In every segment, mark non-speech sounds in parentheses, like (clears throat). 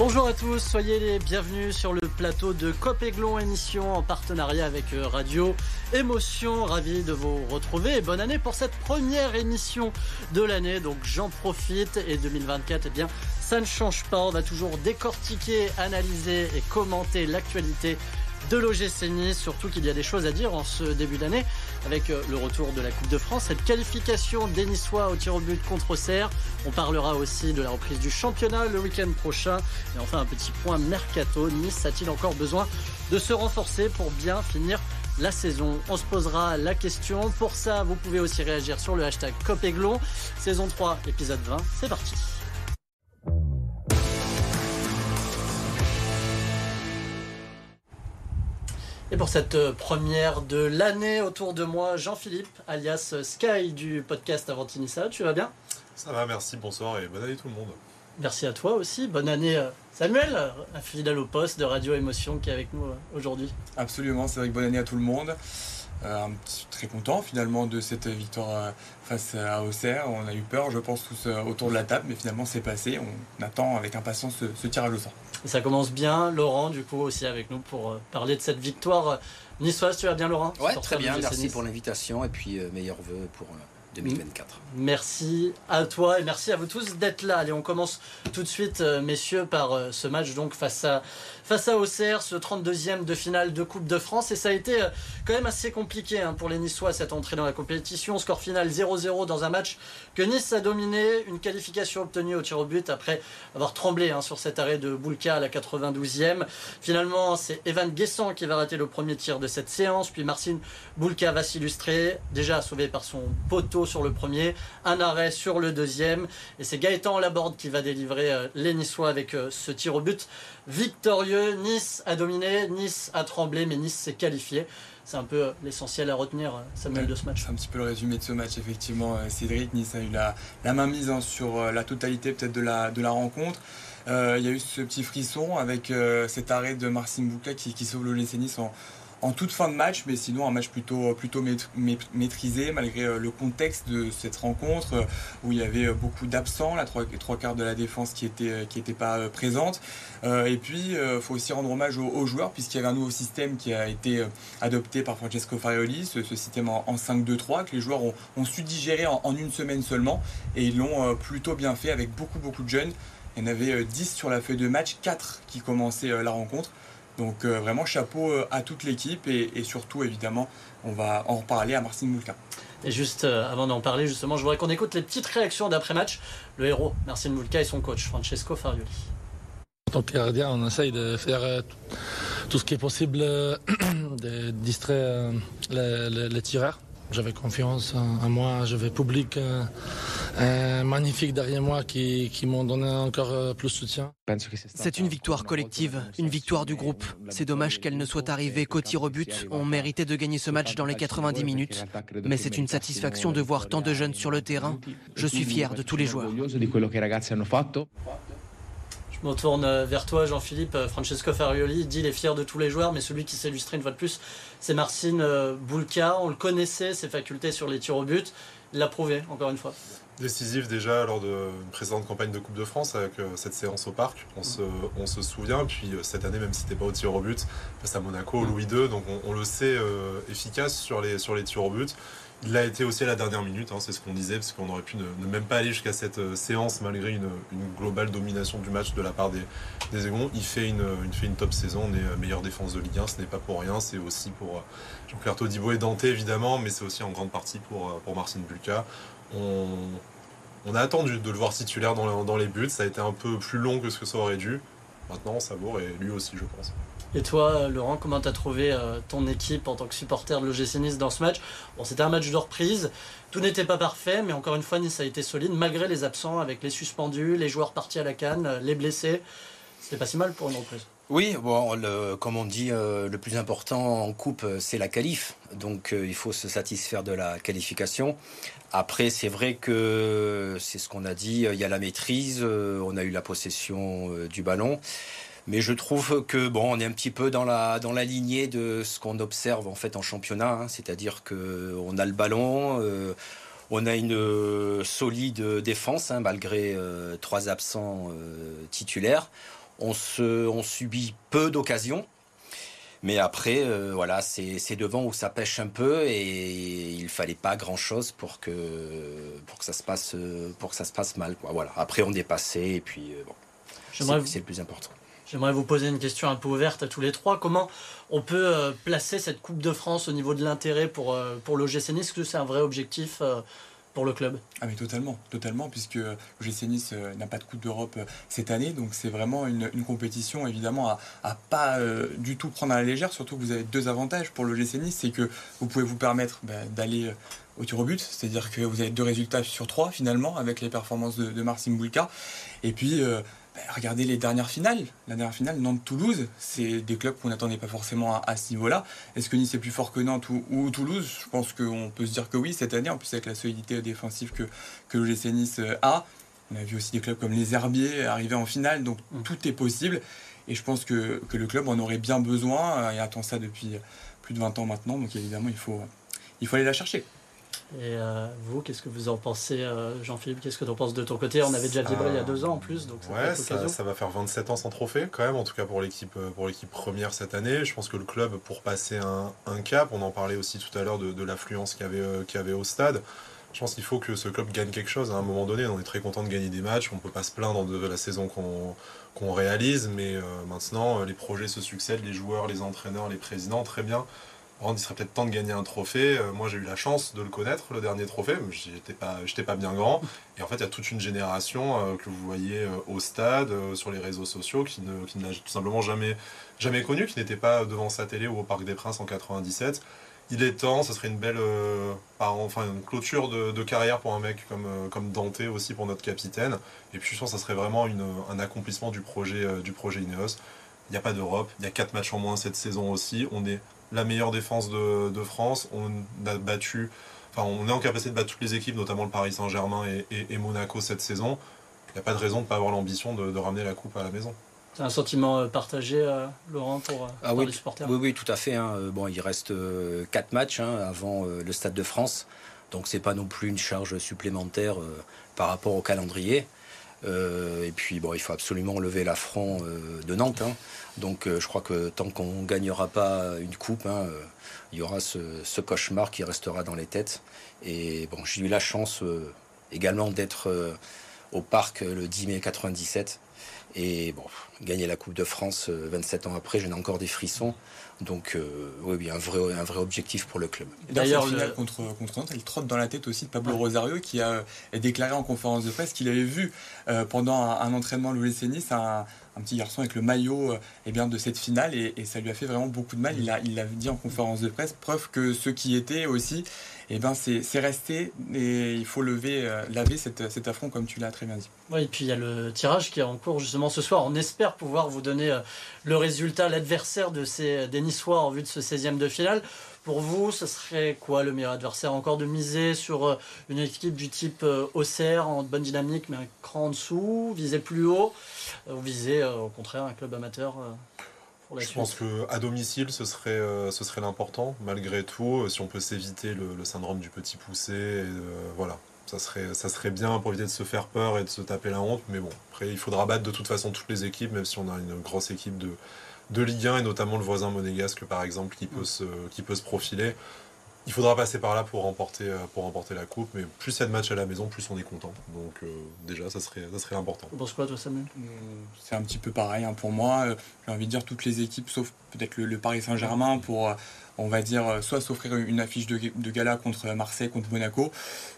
Bonjour à tous, soyez les bienvenus sur le plateau de Copéglon émission en partenariat avec euh, Radio Émotion. Ravi de vous retrouver et bonne année pour cette première émission de l'année. Donc j'en profite et 2024, eh bien ça ne change pas. On va toujours décortiquer, analyser et commenter l'actualité de l'OGC Nice, surtout qu'il y a des choses à dire en ce début d'année avec euh, le retour de la Coupe de France, cette qualification des Niçois au tir au but contre Auxerre. On parlera aussi de la reprise du championnat le week-end prochain. Et enfin un petit point mercato. Nice a-t-il encore besoin de se renforcer pour bien finir la saison? On se posera la question. Pour ça, vous pouvez aussi réagir sur le hashtag Copéglon. Saison 3, épisode 20. C'est parti. Et pour cette euh, première de l'année autour de moi, Jean-Philippe, alias Sky du podcast Avantinissa. Tu vas bien? Ça va, merci, bonsoir et bonne année tout le monde. Merci à toi aussi. Bonne année euh, Samuel, un fidèle au poste de Radio Émotion qui est avec nous euh, aujourd'hui. Absolument, c'est vrai que bonne année à tout le monde. Euh, très content finalement de cette victoire face à Auxerre. On a eu peur, je pense, tous autour de la table, mais finalement c'est passé. On attend avec impatience ce, ce tirage au sort ça commence bien. Laurent, du coup, aussi avec nous pour euh, parler de cette victoire niçoise. Tu vas bien, Laurent? Ouais, très bien. Merci pour l'invitation et puis euh, meilleurs vœux pour 2024. Euh, merci à toi et merci à vous tous d'être là. Allez, on commence tout de suite, messieurs, par ce match donc face à face à Auxerre, ce 32e de finale de Coupe de France. Et ça a été euh, quand même assez compliqué hein, pour les Niçois cette entrée dans la compétition. Score final 0-0 dans un match que Nice a dominé. Une qualification obtenue au tir au but après avoir tremblé hein, sur cet arrêt de Boulka à la 92e. Finalement, c'est Evan Guessant qui va rater le premier tir de cette séance. Puis Marcin Boulka va s'illustrer, déjà sauvé par son poteau sur le premier. Un arrêt sur le deuxième. Et c'est Gaëtan Laborde qui va délivrer euh, les Niçois avec euh, ce tir au but victorieux. Nice a dominé, Nice a tremblé, mais Nice s'est qualifié. C'est un peu l'essentiel à retenir, euh, Samuel, de ce match. C'est un petit peu le résumé de ce match, effectivement, euh, Cédric. Nice a eu la, la main mise hein, sur euh, la totalité peut-être de la, de la rencontre. il y a eu ce petit frisson avec cet arrêt de Marcin Bouca qui, qui sauve le Nice en, en toute fin de match, mais sinon un match plutôt, plutôt maîtrisé malgré euh, le contexte de cette rencontre euh, où il y avait euh, beaucoup d'absents, la trois, trois, quarts de la défense qui était qui était pas présente. et puis il faut aussi rendre hommage aux, joueurs puisqu'il y avait un nouveau système qui a été adopté par Francesco Farioli, ce, système en, 5-2-3 que les joueurs ont, su digérer en, en, une semaine seulement et ils l'ont plutôt bien fait avec beaucoup beaucoup de jeunes. Il y en avait 10 sur la feuille de match, 4 qui commençaient la rencontre. Donc euh, vraiment chapeau euh, à toute l'équipe et, surtout évidemment on va en reparler à Marcin Moulka. Et juste euh, avant d'en parler justement, je voudrais qu'on écoute les petites réactions d'après-match. Le héros, Marcin Moulka et son coach, Francesco Farioli. En tant que gardien, on essaye de faire tout ce qui est possible (clears throat) de distraire les tireurs. J'avais confiance en, moi, j'avais public euh, euh, magnifique derrière moi qui, m'ont donné encore euh, plus de soutien. C'est une victoire collective, une victoire du groupe. C'est dommage qu'elle ne soit arrivée qu'au tir au but. On méritait de gagner ce match dans les 90 minutes. Mais c'est une satisfaction de voir tant de jeunes sur le terrain. Je suis fier de tous les joueurs. Je me tourne euh, vers toi, Jean-Philippe. Euh, Francesco Farioli dit il est fier de tous les joueurs, mais celui qui s'est illustré une fois de plus, c'est Marcin Boulka. On le connaissait, ses facultés sur les tirs au but. Il l'a prouvé, encore une fois. Décisif déjà lors d'une précédente campagne de Coupe de France avec cette séance au parc, on se, on se souvient. Puis cette année, même si c'était pas au tir au but, face à Monaco, Louis II, donc on, le sait efficace sur les, sur les tirs au but. Il l'a été aussi à la dernière minute, hein, c'est ce qu'on disait, parce qu'on aurait pu ne, même pas aller jusqu'à cette euh, séance malgré une, globale domination du match de la part des, des Aigons. Il fait, une, fait une top saison, on est euh, meilleure défense de Ligue 1, ce n'est pas pour rien, c'est aussi pour euh, Jean-Claire Todibo et Dante évidemment, mais c'est aussi en grande partie pour, pour Marcin Bulka. On, a attendu de le voir titulaire dans, les buts, ça a été un peu plus long que ce que ça aurait dû. Maintenant, on savoure, et lui aussi, je pense. Et toi, Laurent, comment t'as trouvé euh, ton équipe en tant que supporter de l'OGC Nice dans ce match? Bon, c'était un match de reprise. Tout n'était pas parfait, mais encore une fois, Nice a été solide malgré les absents, avec les suspendus, les joueurs partis à la canne, les blessés. C'était pas si mal pour une reprise. Oui, bon, comme on dit, euh, le plus important en coupe, c'est la qualif. Donc, il faut se satisfaire de la qualification. Après, c'est vrai que c'est ce qu'on a dit. Il y a la maîtrise. on a eu la possession du ballon. Mais je trouve que bon, on est un petit peu dans la dans la lignée de ce qu'on observe en fait en championnat, hein. c'est-à-dire que on a le ballon, euh, on a une euh, solide défense hein, malgré euh, trois absents titulaires. On, se, on subit peu d'occasions. Mais après, euh, voilà, c'est devant où ça pêche un peu et il fallait pas grand chose pour que pour que ça se passe pour que ça se passe mal. Quoi. Voilà. Après, on passé et puis bon, c'est le plus important. J'aimerais vous poser une question un peu ouverte à tous les trois. Comment on peut euh, placer cette Coupe de France au niveau de l'intérêt pour, euh, pour l'OGC Nice Est-ce que c'est un vrai objectif le club. Ah mais totalement, totalement, puisque l'OGC Nice euh, n'a pas de Coupe d'Europe euh, cette année, donc c'est vraiment une, compétition évidemment à, pas euh, du tout prendre à la légère, surtout que vous avez deux avantages pour l'OGC Nice, c'est que vous pouvez vous permettre bah, d'aller au tir au but, c'est-à-dire que vous avez deux résultats sur trois finalement avec les performances de, de Marcin et puis regardez les dernières finales. La dernière finale, Nantes-Toulouse, c'est des clubs qu'on n'attendait pas forcément à, ce niveau-là. Est-ce que Nice est plus fort que Nantes ou, Toulouse? Je pense qu'on peut se dire que oui cette année, en plus avec la solidité défensive que, que le GC Nice euh, a. On a vu aussi des clubs comme les Herbiers arriver en finale, donc mm. tout est possible. Et je pense que, le club en aurait bien besoin et attend ça depuis plus de 20 ans maintenant. Donc évidemment, il faut, il faut aller la chercher. Et euh, vous, qu'est-ce que vous en pensez, euh, Jean-Philippe? Qu'est-ce que tu en penses de ton côté? On avait déjà vibré il y a deux ans en plus. Donc ça ouais, ça, va faire 27 ans sans trophée quand même, en tout cas pour l'équipe euh, pour l'équipe première cette année. Je pense que le club, pour passer un, cap, on en parlait aussi tout à l'heure de, l'affluence qu'il y, avait, qu'il y avait au stade. Je pense qu'il faut que ce club gagne quelque chose à un moment donné. On est très content de gagner des matchs. On ne peut pas se plaindre de la saison qu'on réalise. Mais maintenant, les projets se succèdent, les joueurs, les entraîneurs, les présidents, très bien il serait peut-être temps de gagner un trophée. Euh, moi, j'ai eu la chance de le connaître, le dernier trophée. J'étais pas, pas bien grand. Et en fait, il y a toute une génération euh, que vous voyez euh, au stade, sur les réseaux sociaux, qui ne, qui n'a tout simplement jamais, jamais connu, qui n'était pas devant sa télé ou au Parc des Princes en 97. Il est temps, ce serait une belle, enfin, une clôture de, carrière pour un mec comme, comme Dante aussi pour notre capitaine. Et puis, je pense que ça serait vraiment un accomplissement du projet, du projet Ineos. Il n'y a pas d'Europe, il y a 4 matchs en moins cette saison aussi. On est la meilleure défense de, France. On a battu, enfin, on est en capacité de battre toutes les équipes, notamment le Paris Saint-Germain et, Monaco cette saison. Il n'y a pas de raison de ne pas avoir l'ambition de, ramener la coupe à la maison. C'est un sentiment euh, partagé, euh, Laurent, pour, euh, ah oui, les supporters? Oui, oui, tout à fait. Hein. Bon, il reste quatre matchs hein, avant le Stade de France. Donc c'est pas non plus une charge supplémentaire par rapport au calendrier. Et puis bon, il faut absolument lever l'affront de Nantes. Hein. Donc euh, je crois que tant qu'on ne gagnera pas une coupe, hein, euh, il y aura ce, cauchemar qui restera dans les têtes. Et bon, j'ai eu la chance euh, également d'être au parc le 10 mai 97. Et bon, gagner la Coupe de France 27 ans après, j'en ai encore des frissons. Donc, oui, un vrai, un vrai objectif pour le club. D'ailleurs, le finale contre, contre Nantes, elle trotte dans la tête aussi de Pablo Rosario qui a déclaré en conférence de presse qu'il avait vu pendant un, entraînement Louis Nice un, un petit garçon avec le maillot euh, eh bien, de cette finale et, ça lui a fait vraiment beaucoup de mal. Il l'a il dit en conférence de presse, preuve que ceux qui étaient aussi, eh ben, c'est resté et il faut lever, euh, laver cet affront comme tu l'as très bien dit. Oui, et puis il y a le tirage qui est en cours justement ce soir. On espère pouvoir vous donner euh, le résultat, l'adversaire de ces, des Niçois en vue de ce 16e de finale. Pour vous, ce serait quoi le meilleur adversaire? Encore de miser sur euh, une équipe du type euh, Auxerre en bonne dynamique, mais un cran en dessous, viser plus haut, euh, ou viser au contraire un club amateur pour la Je pense qu'à domicile, ce serait, ce serait l'important, malgré tout, si on peut s'éviter le, syndrome du petit poussé. voilà, ça serait, ça serait bien pour éviter de se faire peur et de se taper la honte. Mais bon, après, il faudra battre de toute façon toutes les équipes, même si on a une grosse équipe de, de Ligue 1 et notamment le voisin monégasque par exemple qui peut, se, qui peut se profiler. Il faudra passer par là pour remporter, euh, pour remporter la coupe, mais plus il y a de matchs à la maison, plus on est content. Donc euh, déjà, ça serait, ça serait important. Tu penses quoi toi Samuel? Euh, C'est un petit peu pareil hein, pour moi. J'ai envie de dire toutes les équipes, sauf peut-être le, Paris Saint-Germain, pour on va dire, euh, soit s'offrir une affiche de, gala contre Marseille, contre Monaco,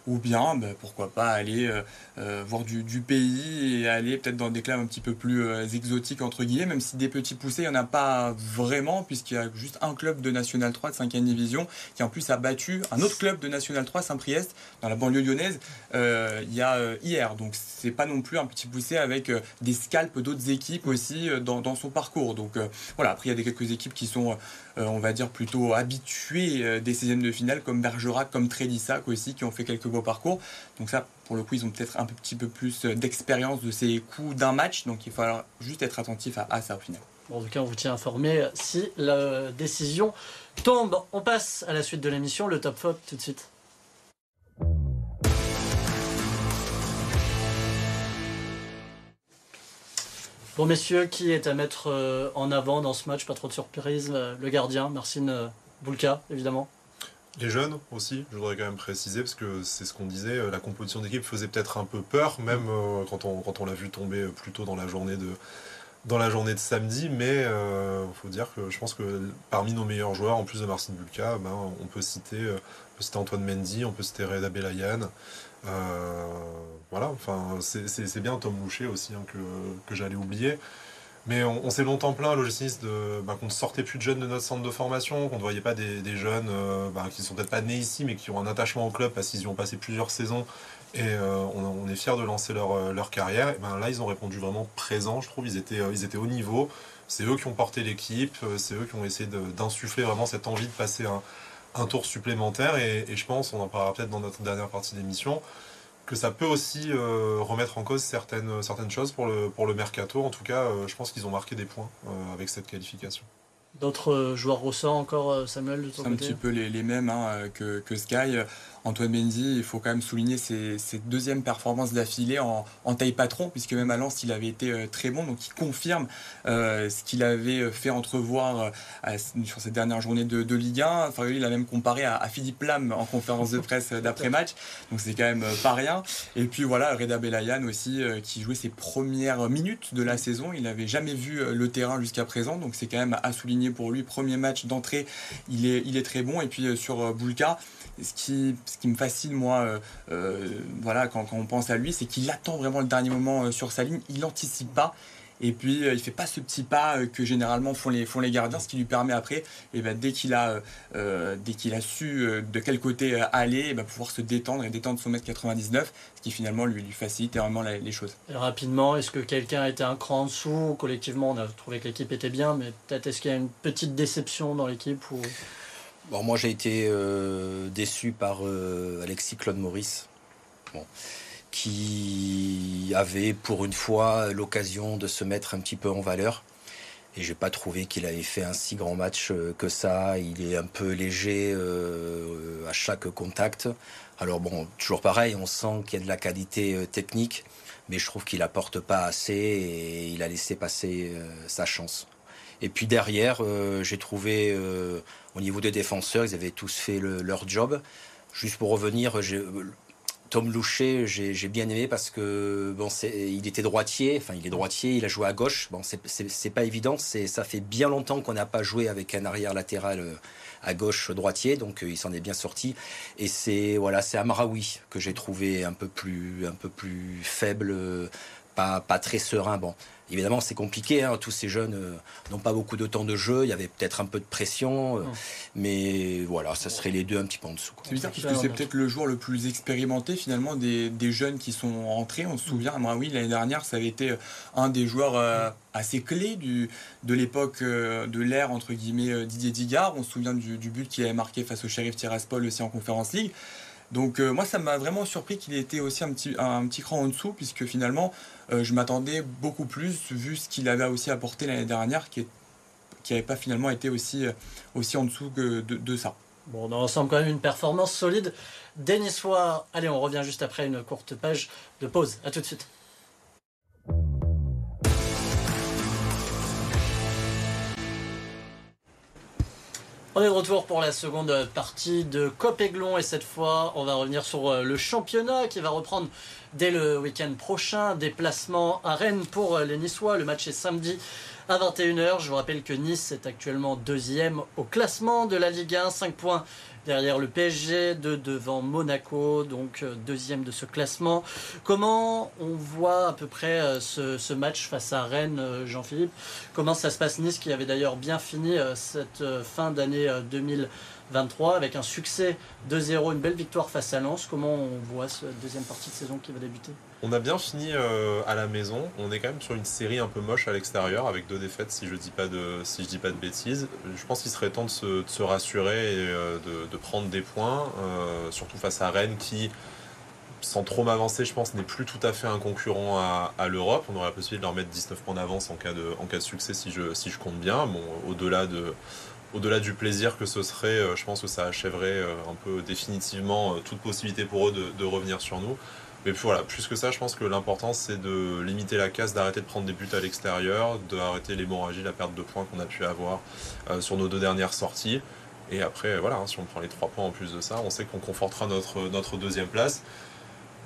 ou bien, bah, pourquoi pas, aller euh, euh, voir du, pays et aller peut-être dans des clubs un petit peu plus exotiques, entre guillemets, même si des petits poussés, il n'y en a pas vraiment, puisqu'il y a juste un club de National 3 de 5e division, qui en plus a battu un autre club de National 3, Saint-Priest, dans la banlieue lyonnaise, il y a hier. Donc c'est pas non plus un petit poussé avec des scalps d'autres équipes aussi dans, dans, son parcours. Donc voilà, après il y a des quelques équipes qui sont on va dire, plutôt habitués euh, des 16e de finale, comme Bergerac, comme Trédissac aussi, qui ont fait quelques beaux parcours. Donc ça, pour le coup, ils ont peut-être un petit peu plus euh, d'expérience de ces coups d'un match, donc il faut juste être attentif à, ça au final. en tout cas, on vous tient informé si la décision tombe. On passe à la suite de l'émission, le top 4 tout de suite. Bon, messieurs, qui est à mettre euh, en avant dans ce match? Pas trop de surprise. Euh, le gardien, Marcin euh, Boulka, évidemment. Les jeunes aussi, je voudrais quand même préciser, parce que c'est ce qu'on disait, la composition d'équipe faisait peut-être un peu peur, même quand on, quand on l'a vu tomber plus tôt dans la journée de, dans la journée de samedi, mais il faut dire que je pense que parmi nos meilleurs joueurs, en plus de Marcin Bulka, ben, on, peut citer, on Antoine Mendy, on peut citer Reda Belayan, euh, voilà, enfin, c'est bien Tom Loucher aussi hein, que, j'allais oublier. Mais on, s'est longtemps plaint à l'OGC bah, qu'on ne sortait plus de jeunes de notre centre de formation, qu'on ne voyait pas des, jeunes euh, bah, qui ne sont peut-être pas nés ici, mais qui ont un attachement au club parce qu'ils y ont passé plusieurs saisons. Et euh, on, est fiers de lancer leur, carrière. Et ben là, ils ont répondu vraiment présent, je trouve. Ils étaient, ils étaient au niveau. C'est eux qui ont porté l'équipe. C'est eux qui ont essayé d'insuffler vraiment cette envie de passer un, un tour supplémentaire et, je pense, on en parlera peut-être dans notre dernière partie d'émission, que ça peut aussi euh, remettre en cause certaines, certaines choses pour le, pour le mercato. En tout cas, euh, je pense qu'ils ont marqué des points euh, avec cette qualification. D'autres joueurs ressortent encore, Samuel, de C'est un petit peu les, les mêmes hein, que, que, Sky. Antoine Mendy, il faut quand même souligner ses, deuxièmes performances d'affilée en, taille patron, puisque même à Lens, il avait été euh, très bon. Donc il confirme euh, ce qu'il avait euh, fait entrevoir sur cette dernière journée de, Ligue 1. Enfin, il a même comparé à, Philippe Lam en conférence de presse d'après-match. Donc c'est quand même pas rien. Et puis voilà, Reda Belayan aussi, qui jouait ses premières minutes de la saison. Il n'avait jamais vu le terrain jusqu'à présent. Donc c'est quand même à souligner pour lui. Premier match d'entrée, il est, il est très bon. Et puis sur Boulka, ce qui, ce qui me fascine, moi, euh, euh, voilà, quand, on pense à lui, c'est qu'il attend vraiment le dernier moment euh, sur sa ligne, il n'anticipe pas. Et puis il fait pas ce petit pas que généralement font les, gardiens, ce qui lui permet après, eh ben, dès qu'il a, su de quel côté aller, eh ben, pouvoir se détendre et détendre son mètre 99, ce qui finalement lui, facilite énormément les, choses. rapidement, est-ce que quelqu'un été un cran en dessous Collectivement, on a trouvé que l'équipe était bien, mais peut-être est-ce qu'il y a une petite déception dans l'équipe. Moi, j'ai été euh, déçu par euh, Alexis Claude Maurice, qui avait pour une fois l'occasion de se mettre un petit peu en valeur. Et j'ai pas trouvé qu'il avait fait un si grand match euh, que ça. Il est un peu léger à chaque contact. Alors bon, toujours pareil, on sent qu'il y a de la qualité technique, mais je trouve qu'il apporte pas assez et il a laissé passer sa chance. Et puis derrière, euh, j'ai trouvé euh, au niveau des défenseurs, ils avaient tous fait leur job. Juste pour revenir, Tom Loucher, j'ai bien aimé parce que bon, il était droitier, enfin il est droitier, il a joué à gauche. Bon, c'est pas évident, ça fait bien longtemps qu'on n'a pas joué avec un arrière latéral euh, à gauche droitier, donc il s'en est bien sorti. Et c'est voilà, c'est Amraoui que j'ai trouvé un peu plus un peu plus faible, pas pas très serein. Bon, Évidemment, c'est compliqué. Hein. Tous ces jeunes euh, n'ont pas beaucoup de temps de jeu. Il y avait peut-être un peu de pression. Euh, mais voilà, ça serait les deux un petit peu en dessous. C'est bizarre parce que c'est peut-être le joueur le plus expérimenté finalement des, jeunes qui sont rentrés. On se souvient, moi, oui, l'année dernière, ça avait été euh, un des joueurs assez clés du, de l'époque de l'ère entre guillemets Didier Digard. On se souvient du, but qu'il avait marqué face au Sheriff Tiraspol aussi en Conférence League. Donc moi ça m'a vraiment surpris qu'il était aussi un petit, un cran en dessous puisque finalement euh, je m'attendais beaucoup plus, vu ce qu'il avait aussi apporté l'année dernière, qui n'avait pas finalement été aussi, euh, aussi en dessous que de, ça. Bon, dans l'ensemble, quand même une performance solide des Niçois. Allez, on revient juste après une courte page de pause. A tout de suite. On est de retour pour la seconde partie de Copéglon et cette fois on va revenir sur euh, le championnat qui va reprendre dès le week-end prochain. Déplacement à Rennes pour euh, les Niçois. Le match est samedi à 21h. Je vous rappelle que Nice est actuellement deuxième au classement de la Ligue 1, 5 points derrière le PSG, de devant Monaco, donc euh, deuxième de ce classement. Comment on voit à peu près euh, ce, match face à Rennes, euh, Jean-Philippe? Comment ça se passe? Nice qui avait d'ailleurs bien fini cette fin d'année 2023 avec un succès 2-0, une belle victoire face à Lens. Comment on voit cette deuxième partie de saison qui va débuter? On a bien fini à la maison. On est quand même sur une série un peu moche à l'extérieur, avec deux défaites si je dis dis pas de bêtises. Je pense qu'il serait temps de se, rassurer et de, de prendre des points, euh, surtout face à Rennes qui, sans trop m'avancer, je pense, n'est plus tout à fait un concurrent à, l'Europe. On aurait la possibilité de leur mettre 19 points d'avance en, cas de, succès si je, compte bien. Au-delà de, au-delà du plaisir que ce serait, euh, je pense que ça achèverait euh, un peu définitivement toute possibilité pour eux de, revenir sur nous. Mais voilà, plus que ça, je pense que l'important c'est de limiter la casse, d'arrêter de prendre des buts à l'extérieur, d'arrêter l'hémorragie, la perte de points qu'on a pu avoir euh, sur nos deux dernières sorties. Et après, voilà, hein, si on prend les trois points en plus de ça, on sait qu'on confortera notre, deuxième place.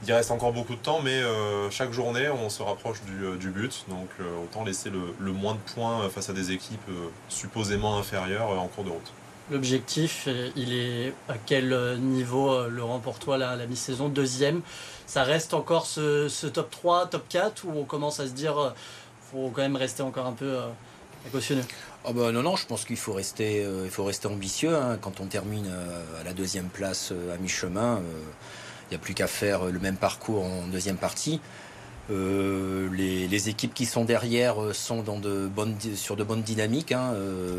Il reste encore beaucoup de temps, mais euh, chaque journée, on se rapproche du, euh, but. Donc autant laisser le, moins de points face à des équipes supposément inférieures en cours de route. L'objectif, il est à quel niveau, Laurent, pour toi, la, la mi-saison Deuxième? Ça reste encore ce, top 3, top 4 où on commence à se dire euh, faut quand même rester encore un peu euh, cautionneux? Oh bah non, non, je pense qu'il faut rester, euh, il faut rester ambitieux. Hein. Quand on termine à la deuxième place à mi-chemin, il n'y a plus qu'à faire le même parcours en deuxième partie. Les, équipes qui sont derrière sont dans de bonnes, sur de bonnes dynamiques. Hein.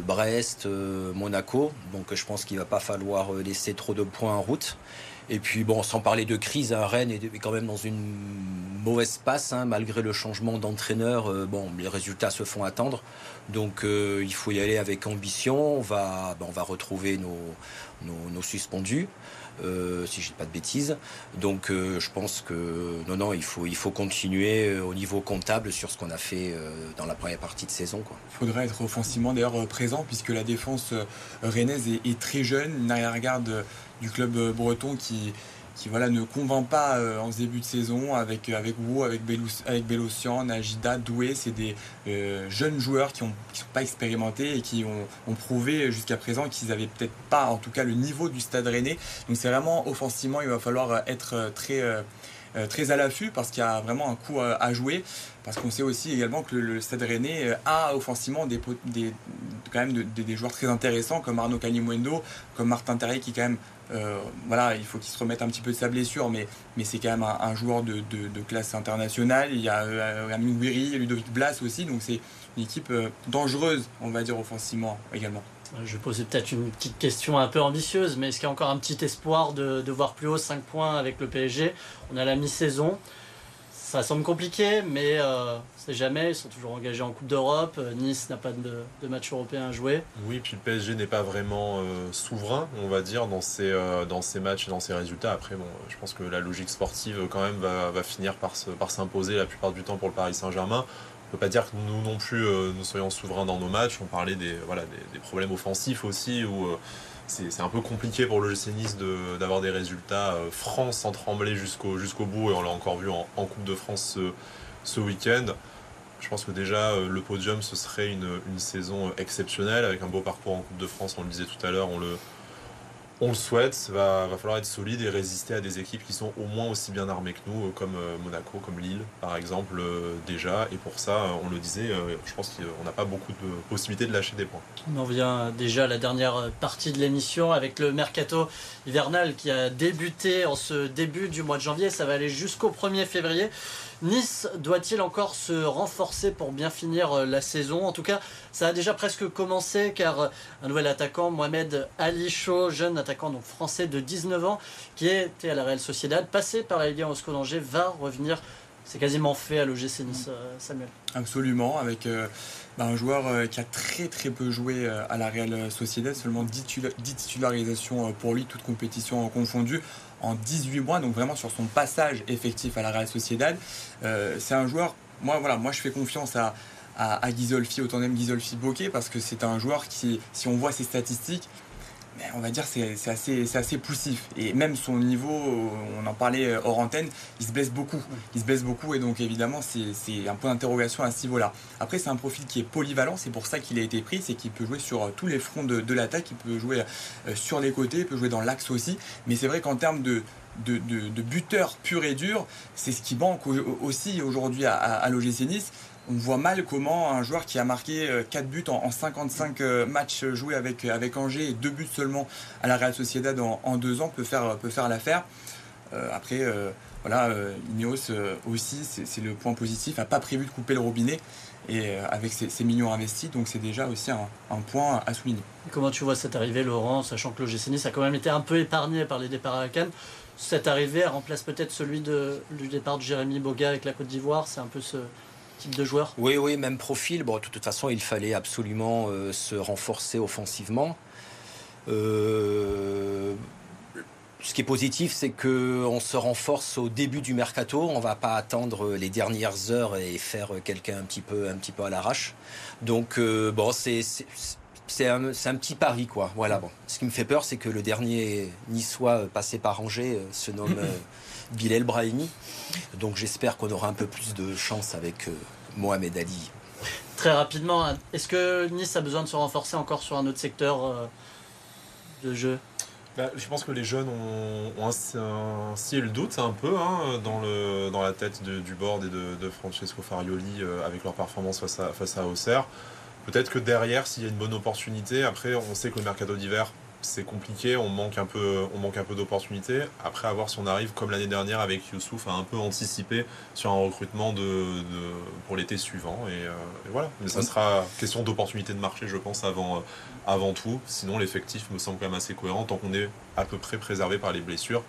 Brest, Monaco. Donc je pense qu'il va pas falloir laisser trop de points en route. Et puis, bon, sans parler de crise, hein, Rennes est quand même dans une mauvaise passe, hein, malgré le changement d'entraîneur. Euh, bon, les résultats se font attendre. Donc, euh, il faut y aller avec ambition. On va, ben, on va retrouver nos, nos, suspendus. Euh, si je dis pas de bêtises. Donc je pense que non, non, il faut, il faut continuer au niveau comptable sur ce qu'on a fait dans la première partie de saison. Il faudrait être offensivement d'ailleurs présent puisque la défense rennaise est, très jeune, une arrière-garde du club euh, breton qui, qui voilà, ne convainc pas euh, en début de saison avec, avec Wu, avec, Belous, avec Najida, Doué. C'est des euh, jeunes joueurs qui ne sont pas expérimentés et qui ont, prouvé jusqu'à présent qu'ils n'avaient peut-être pas, en tout cas, le niveau du stade rennais. Donc c'est vraiment offensivement, il va falloir être très, très à l'affût parce qu'il y a vraiment un coup à, jouer. Parce qu'on sait aussi également que le, stade rennais a offensivement des, quand même des joueurs très intéressants comme Arnaud Calimuendo, comme Martin Terrier qui quand même euh, voilà, il faut qu'il se remette un petit peu de sa blessure, mais, mais c'est quand même un, joueur de, classe internationale. Il y a euh, Amin Guiri, Ludovic Blas aussi, donc c'est une équipe euh, dangereuse, on va dire, offensivement également. Je poser peut-être une petite question un peu ambitieuse, mais est-ce qu'il y a encore un petit espoir de, de voir plus haut 5 points avec le PSG On a la mi-saison ça semble compliqué, mais euh, c'est jamais. Ils sont toujours engagés en Coupe d'Europe. Euh, nice n'a pas de, match européen à jouer. Oui, puis le PSG n'est pas vraiment euh, souverain, on va dire, dans ses, dans ses matchs et dans ses résultats. Après, bon, je pense que la logique sportive, quand même, va, finir par, s'imposer la plupart du temps pour le Paris Saint-Germain. On ne peut pas dire que nous non plus, nous soyons souverains dans nos matchs. On parlait des, voilà, des, problèmes offensifs aussi, où c'est un peu compliqué pour le GC d'avoir des résultats euh, francs sans trembler jusqu'au bout et on l'a encore vu en, Coupe de France ce, ce week-end. Je pense que déjà euh, le podium ce serait une, une, saison exceptionnelle avec un beau parcours en Coupe de France, on le disait tout à l'heure, on le, on le souhaite, va, va falloir être solide et résister à des équipes qui sont au moins aussi bien armées que nous, comme euh, Monaco, comme Lille par exemple euh, déjà. Et pour ça, euh, on le disait, je pense qu'on n'a pas beaucoup de possibilités de lâcher des points. On en vient déjà à la dernière partie de l'émission avec le mercato hivernal qui a débuté en ce début du mois de janvier. Ça va aller jusqu'au 1er février. Nice doit-il encore se renforcer pour bien finir euh, la saison? En tout cas, ça a déjà presque commencé car euh, un nouvel attaquant, Mohamed Ali jeune attaquant donc français de 19 ans, qui était à la Real Sociedad, passé par la Ligue 1 d'Angers, va revenir. C'est quasiment fait à l'OGC Nice, euh, Samuel. Absolument, avec bah, un joueur qui a très très peu joué à la Real Sociedad, seulement 10, titularisations pour lui, toutes compétitions confondues en 18 mois, donc vraiment sur son passage effectif à la Real Sociedad. Euh, c'est un joueur, moi voilà, moi je fais confiance à, à, à Ghisolfi, au tandem Ghisolfi-Bokeh, parce que c'est un joueur qui, si on voit ses statistiques, on va dire c'est assez, assez poussif. Et même son niveau, on en parlait euh, hors antenne, il se blesse beaucoup. Il se blesse beaucoup et donc évidemment c'est un point d'interrogation à ce niveau-là. Après c'est un profil qui est polyvalent, c'est pour ça qu'il a été pris, c'est qu'il peut jouer sur euh, tous les fronts de, l'attaque, il peut jouer euh, sur les côtés, il peut jouer dans l'axe aussi. Mais c'est vrai qu'en termes de, buteur pur et dur, c'est ce qui manque aussi aujourd'hui à, à Nice on voit mal comment un joueur qui a marqué 4 euh, buts en, 55 euh, matchs joués avec, euh, avec Angers et 2 buts seulement à la Real Sociedad en, 2 ans peut faire, peut faire l'affaire. après, voilà, Ineos aussi, c'est le point positif, n'a pas prévu de couper le robinet et avec ses, millions investis, donc c'est déjà aussi un, point à souligner. comment tu vois cette arrivée, Laurent, sachant que le GC Nice a quand même été un peu épargné par les départs à Cannes? Cette arrivée remplace peut-être celui du départ de Jérémy Boga avec la Côte d'Ivoire, c'est un peu ce, de Oui, oui, même profil. Bon, de toute façon, il fallait absolument euh, se renforcer offensivement. Euh, ce qui est positif, c'est qu'on se renforce au début du mercato. On ne va pas attendre les dernières heures et faire quelqu'un un petit peu, un petit peu à l'arrache. Donc, bon, c'est c'est un, petit pari, quoi. Voilà, bon. Ce qui me fait peur, c'est que le dernier niçois passé par Angers se nomme (laughs) Bilal Brahimi. Donc j'espère qu'on aura un peu plus de chance avec Mohamed Ali. Très rapidement, hein, est-ce que Nice a besoin de se renforcer encore sur un autre secteur euh, de jeu? Bah, je pense que les jeunes ont, un, ciel doute un peu hein, dans, le, dans la tête du board et de, Francesco Farioli euh, avec leur performance face à, face à Auxerre. Peut-être que derrière, s'il y a une bonne opportunité, après on sait que le mercato d'hiver c'est compliqué, on manque un peu, on d'opportunités. Après, à voir si on arrive, comme l'année dernière avec Youssouf, à un peu anticiper sur un recrutement pour l'été suivant. Euh, et, voilà. Mais ça sera question d'opportunité de marché, je pense, avant, euh, avant tout. Sinon, l'effectif me semble quand même assez cohérent tant qu'on est à peu près préservé par les blessures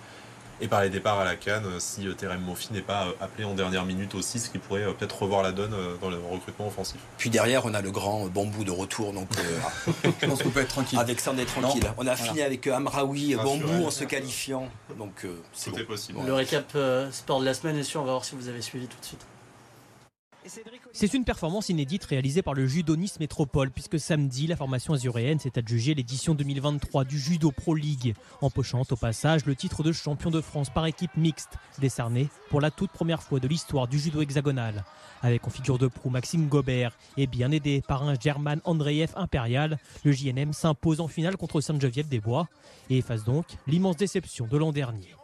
et par les départs à la canne euh, si euh, Terem Moffi n'est pas euh, appelé en dernière minute aussi, ce qui pourrait peut-être revoir la donne dans le recrutement offensif. Puis derrière, on a le grand bambou de retour, donc (laughs) je pense qu'on peut être tranquille. Avec ça, on est tranquille. On a fini avec Amraoui bambou en se qualifiant, donc c'est possible. Le récap sport de la semaine est sûr, on va voir si vous avez suivi tout de suite. C'est une performance inédite réalisée par le Judo Nice Métropole, puisque samedi, la formation azuréenne s'est adjugée l'édition 2023 du Judo Pro League, empochant au passage le titre de champion de France par équipe mixte, décerné pour la toute première fois de l'histoire du judo hexagonal. Avec en figure de proue Maxime Gobert et bien aidé par un German Andreev impérial, le JNM s'impose en finale contre Sainte-Geneviève-des-Bois et efface donc l'immense déception de l'an dernier.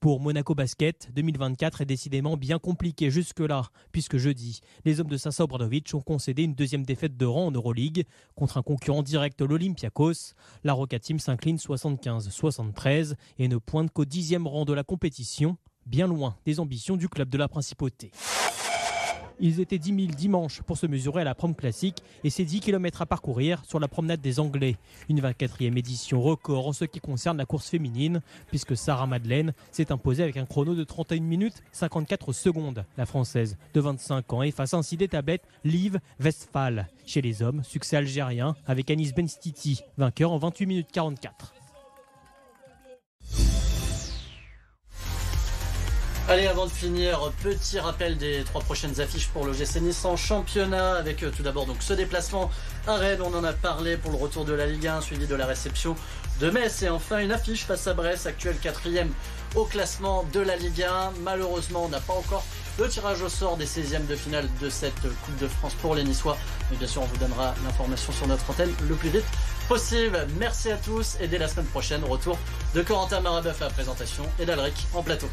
Pour Monaco Basket, 2024 est décidément bien compliqué jusque-là, puisque jeudi, les hommes de Sasa Obradovic ont concédé une deuxième défaite de rang en Euroleague contre un concurrent direct, l'Olympiakos. La Roca Team s'incline 75-73 et ne pointe qu'au dixième rang de la compétition, bien loin des ambitions du club de la Principauté. Ils étaient 10 000 dimanche pour se mesurer à la prom classique et c'est 10 km à parcourir sur la promenade des Anglais. Une 24e édition record en ce qui concerne la course féminine, puisque Sarah Madeleine s'est imposée avec un chrono de 31 minutes 54 secondes. La française de 25 ans efface ainsi des tablettes Liv Westphal. Chez les hommes, succès algérien avec Anis Benstiti, vainqueur en 28 minutes 44. Allez, avant de finir, petit rappel des trois prochaines affiches pour l'OGC Nice en championnat, avec euh, tout d'abord donc ce déplacement à Rennes, on en a parlé pour le retour de la Ligue 1, suivi de la réception de Metz, et enfin une affiche face à Brest, actuel quatrième au classement de la Ligue 1. Malheureusement, on n'a pas encore le tirage au sort des 16e de finale de cette Coupe de France pour les Niçois, mais bien sûr, on vous donnera l'information sur notre antenne le plus vite possible. Merci à tous, et dès la semaine prochaine, retour de Corentin Marabeuf à la présentation et d'Alric en plateau.